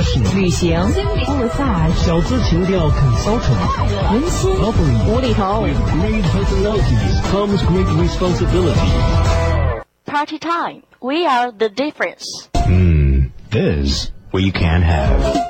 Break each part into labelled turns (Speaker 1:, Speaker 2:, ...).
Speaker 1: Fashion
Speaker 2: 旅行 massage
Speaker 1: 小资情调 consultant
Speaker 2: 温馨
Speaker 1: Lovely
Speaker 2: 无厘头
Speaker 1: With great personalities comes great responsibility.
Speaker 3: Party time. We are the difference.
Speaker 1: Hmm, this we can have.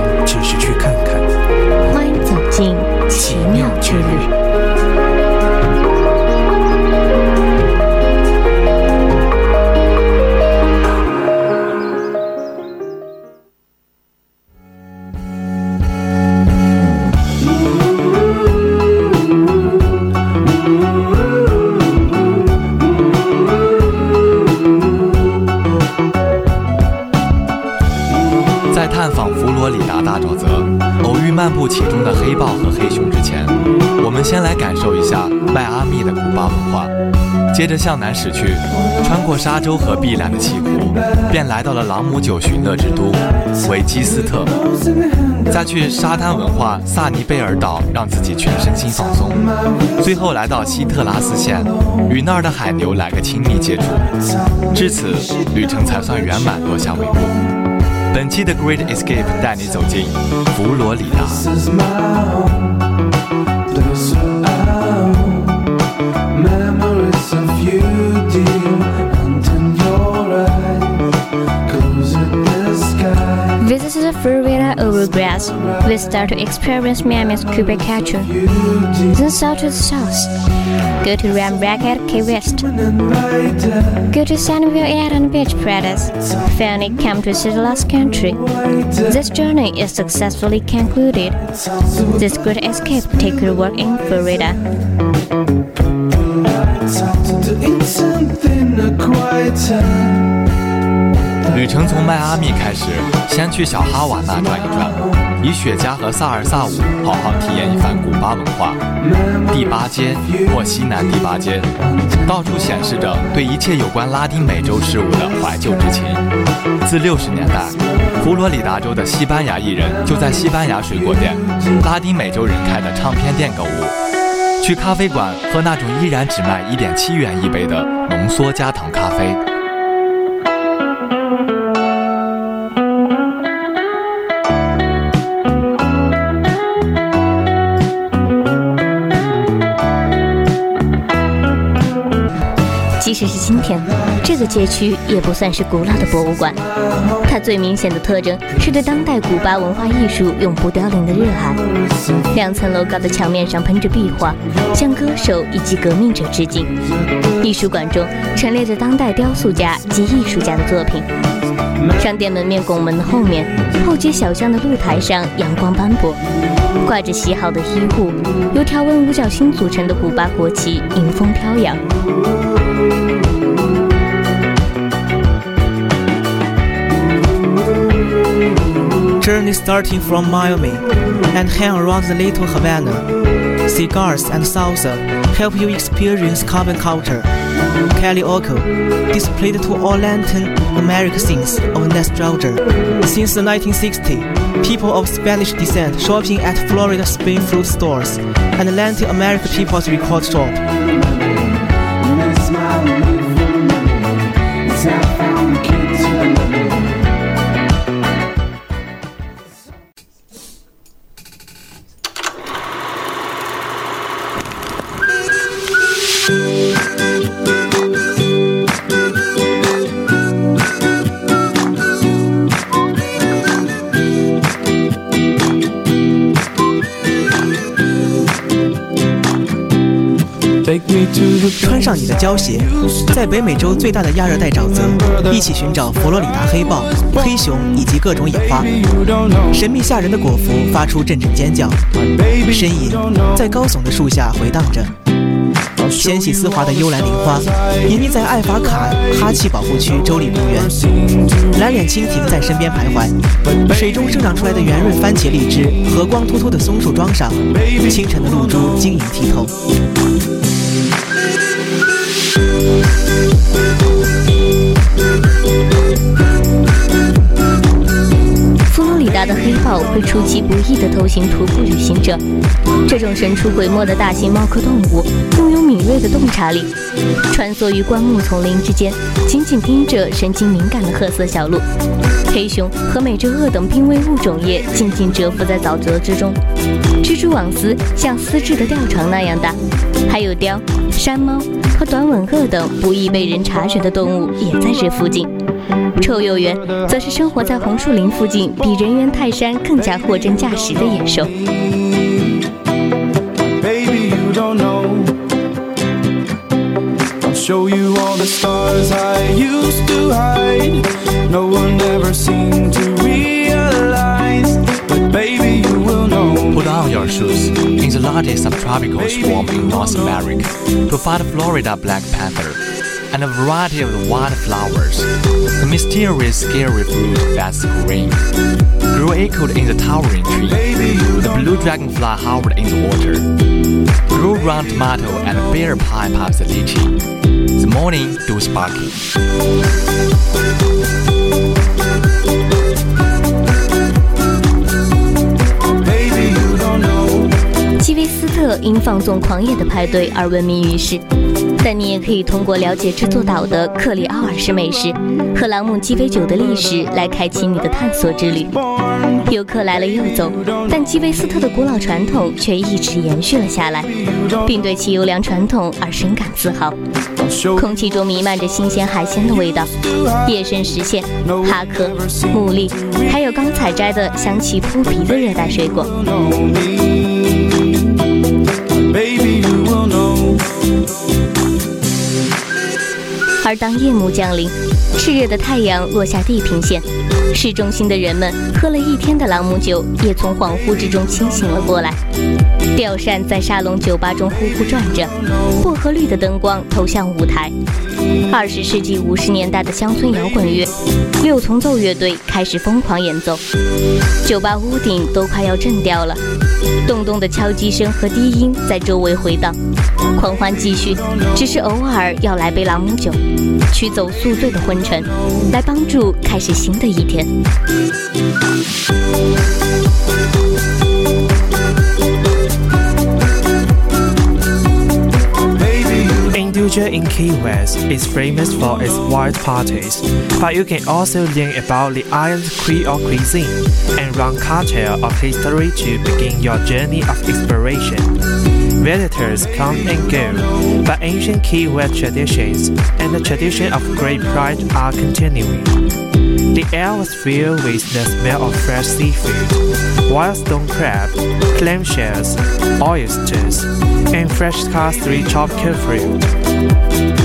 Speaker 4: 探访佛罗里达大沼泽，偶遇漫步其中的黑豹和黑熊之前，我们先来感受一下迈阿密的古巴文化。接着向南驶去，穿过沙洲和碧蓝的西湖，便来到了朗姆酒寻乐之都维基斯特。再去沙滩文化萨尼贝尔岛，让自己全身心放松。最后来到希特拉斯县，与那儿的海牛来个亲密接触。至此，旅程才算圆满落下帷幕。本期的 Great Escape 带你走进佛罗里达。
Speaker 5: This is the Florida Overgrass. We start to experience Miami's Cuba culture. Then south to the south. Go to Ram Racket Key West.
Speaker 6: And
Speaker 5: Go to Sunnyvale Eden Beach Paradise. Finally come to Settlers Country. This journey is successfully concluded. This great escape take your work in Florida.
Speaker 4: 程从迈阿密开始，先去小哈瓦那转一转，以雪茄和萨尔萨舞好好体验一番古巴文化。第八街或西南第八街，到处显示着对一切有关拉丁美洲事物的怀旧之情。自六十年代，佛罗里达州的西班牙艺人就在西班牙水果店、拉丁美洲人开的唱片店购物，去咖啡馆喝那种依然只卖一点七元一杯的浓缩加糖咖啡。
Speaker 5: 这是今天，这个街区也不算是古老的博物馆。它最明显的特征是对当代古巴文化艺术永不凋零的热爱。两层楼高的墙面上喷着壁画，向歌手以及革命者致敬。艺术馆中陈列着当代雕塑家及艺术家的作品。商店门面拱门的后面，后街小巷的露台上阳光斑驳，挂着洗好的衣物，由条纹五角星组成的古巴国旗迎风飘扬。
Speaker 7: Journey starting from Miami and hang around the little Havana. Cigars and salsa help you experience Cuban culture. Karaoke displayed to all Latin American scenes of nostalgia. Since the 1960s, people of Spanish descent shopping at Florida Spring fruit stores and Latin American people's record shop. 上你的胶鞋，在北美洲最大的亚热带沼泽，一起寻找佛罗里达黑豹、黑熊以及各种野花。神秘吓人的果蝠发出阵阵尖叫
Speaker 6: ，Baby,
Speaker 7: 呻吟在高耸的树下回荡着。纤细丝滑的幽兰铃花，隐匿在艾法卡哈气保护区州立公园。蓝脸蜻蜓在身边徘徊。水中生长出来的圆润番茄荔枝和光秃秃的松树桩上，清晨的露珠晶莹剔透。
Speaker 5: 佛达的黑豹会出其不意地偷袭徒步旅行者。这种神出鬼没的大型猫科动物拥有敏锐的洞察力，穿梭于灌木丛林之间，紧紧盯着神经敏感的褐色小鹿。黑熊和美洲鳄等濒危物种也静静蛰伏在沼泽之中。蜘蛛网丝像丝质的吊床那样大，还有雕、山猫和短吻鳄等不易被人察觉的动物也在这附近。臭鼬猿则是生活在红树林附近，比人猿泰山更加货真价实的野兽。
Speaker 6: Baby, you don't know. I'll show you all the stars I used to hide. No one ever seemed to realize. But baby, you will know.
Speaker 4: Put on your shoes in the largest subtropical swamp in North America to find Florida black panther and a variety of wild flowers. The mysterious, scary fruit that's green grew echoed in the towering tree.
Speaker 6: Baby, you
Speaker 4: The
Speaker 6: don't
Speaker 4: blue dragonfly hovered in the water. Grew round tomato and bear pie puffs the lychee. The morning dew sparkling.
Speaker 5: 基维斯特因放纵狂野的派对而闻名于世， 但你也可以通过了解这座岛的克里奥尔式美食和朗姆鸡尾酒的历史来开启你的探索之旅。游客来了又走，但基维斯特的古老传统却一直延续了下来，并对其优良传统而深感自豪。空气中弥漫着新鲜海鲜的味道，野生石蟹、哈克、牡蛎，还有刚采摘的香气扑鼻的热带水果。而当夜幕降临，炽热的太阳落下地平线，市中心的人们喝了一天的朗姆酒，也从恍惚之中清醒了过来。吊扇在沙龙酒吧中呼呼转着，薄荷绿的灯光投向舞台。二十世纪五十年代的乡村摇滚乐，六重奏乐队开始疯狂演奏，酒吧屋顶都快要震掉了，咚咚的敲击声和低音在周围回荡。狂欢继续，只是偶尔要来杯朗姆酒，驱走宿醉的昏沉，来帮助开始新的一天。
Speaker 6: Baby, you
Speaker 8: Indulger in Key West is famous for its wild parties, but you can also learn about the island's Creole cuisine and run cocktail of history to begin your journey of exploration. Visitors come and go, but ancient West traditions and the tradition of great pride are continuing. The air was filled with the smell of fresh seafood, wild stone crab, clam shells, oysters, and fresh costly tropical fruit.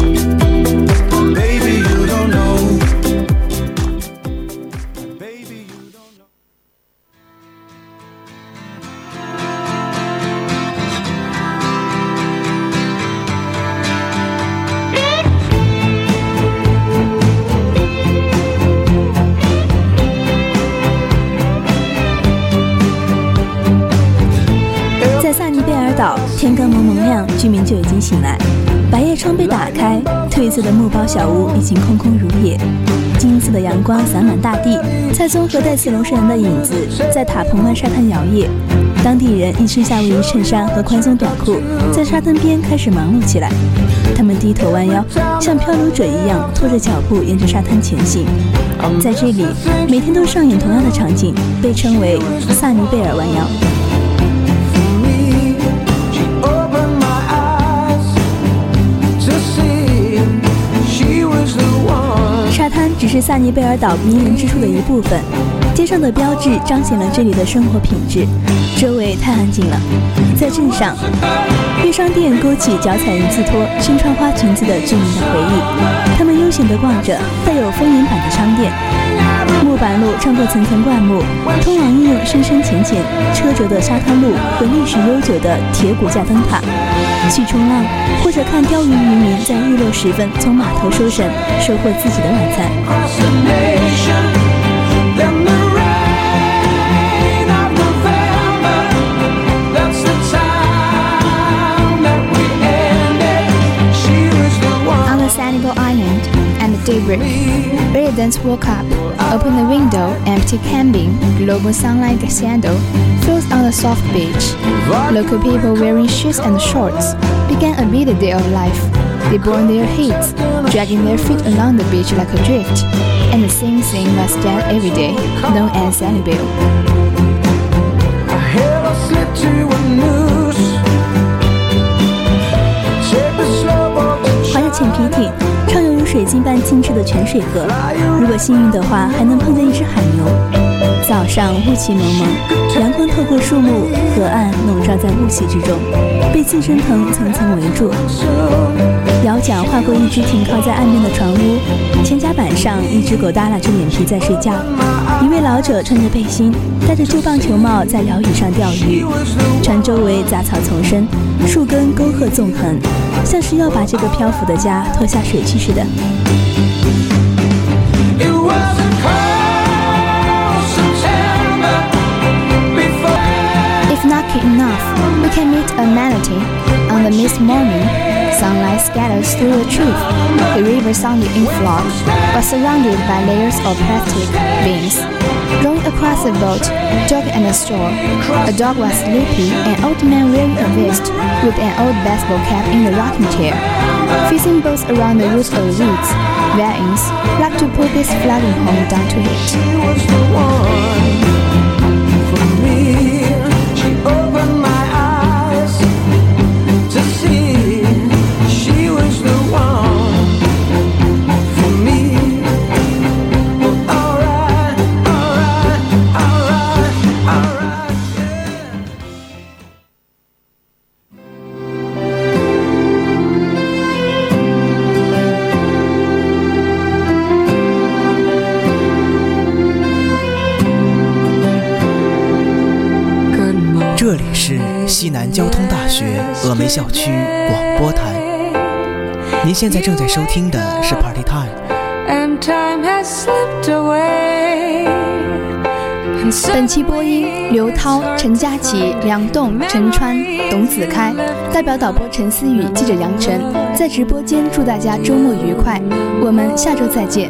Speaker 2: 醒来。百叶窗被打开，褪色的木包小屋已经空空如也。金色的阳光洒满大地，蔡宗和戴斯隆圣人的影子在塔蓬湾沙滩摇曳。当地人一身夏威夷衬衫和宽松短裤，在沙滩边开始忙碌起来。他们低头弯腰，像漂流者一样拖着脚步沿着沙滩前行。在这里，每天都上演同样的场景，被称为萨尼贝尔弯腰。是萨尼贝尔岛迷人之处的一部分，街上的标志彰显了这里的生活品质。周围太安静了，在镇上，月商店勾起脚踩人字拖、身穿花裙子的居民的回忆。他们悠闲地逛着带有丰年版的商店，白鹭穿过层层灌木，通往应用深深浅浅、车辙的沙滩路和历史悠久的铁骨架灯塔。去冲浪，或者看钓鱼渔民在日落时分从码头收绳，收获自己的晚餐。
Speaker 6: Nation,
Speaker 9: Residents woke up, opened the window, empty cabin, global sunlight candle flows on the soft beach. Local people wearing shoes and shorts. Began a busy day of life. They burned their heads, dragging their feet along the beach like a drift, and the same thing was done every day, known as Sunnyvale. 水河。如果幸运的话，还能碰见一只海牛。早上雾气蒙蒙，阳光透过树木、河岸笼罩在雾气之中，被寄生藤层层围住。摇桨划过一只停靠在岸边的船屋，全家上一只狗耷拉着脸皮在睡觉。一位老者穿着背心，戴着旧棒球帽在辽屿上钓鱼。船周围杂草丛生，树根沟壑纵横，像是要把这个漂浮的家拖下水去似的。If lucky enough, we can meet a manatee on the mist morning. Sunlight scatters through the trees. The river sounded in flood, but surrounded by layers of plastic bins. Going across the boat, dog and a store. A dog was sleepy, an old man wearing a vest with an old baseball cap in the rocking chair. Facing both around the roots of woods, vines like to put this flooding home down to it.
Speaker 7: 这里是西南交通大学峨眉校区广播台，您现在正在收听的是 Party Time。
Speaker 10: time has slipped away.
Speaker 9: 本期播音：刘涛、陈佳琪、梁栋、陈川、董子开，代表导播陈思雨、记者杨晨，在直播间祝大家周末愉快，我们下周再见。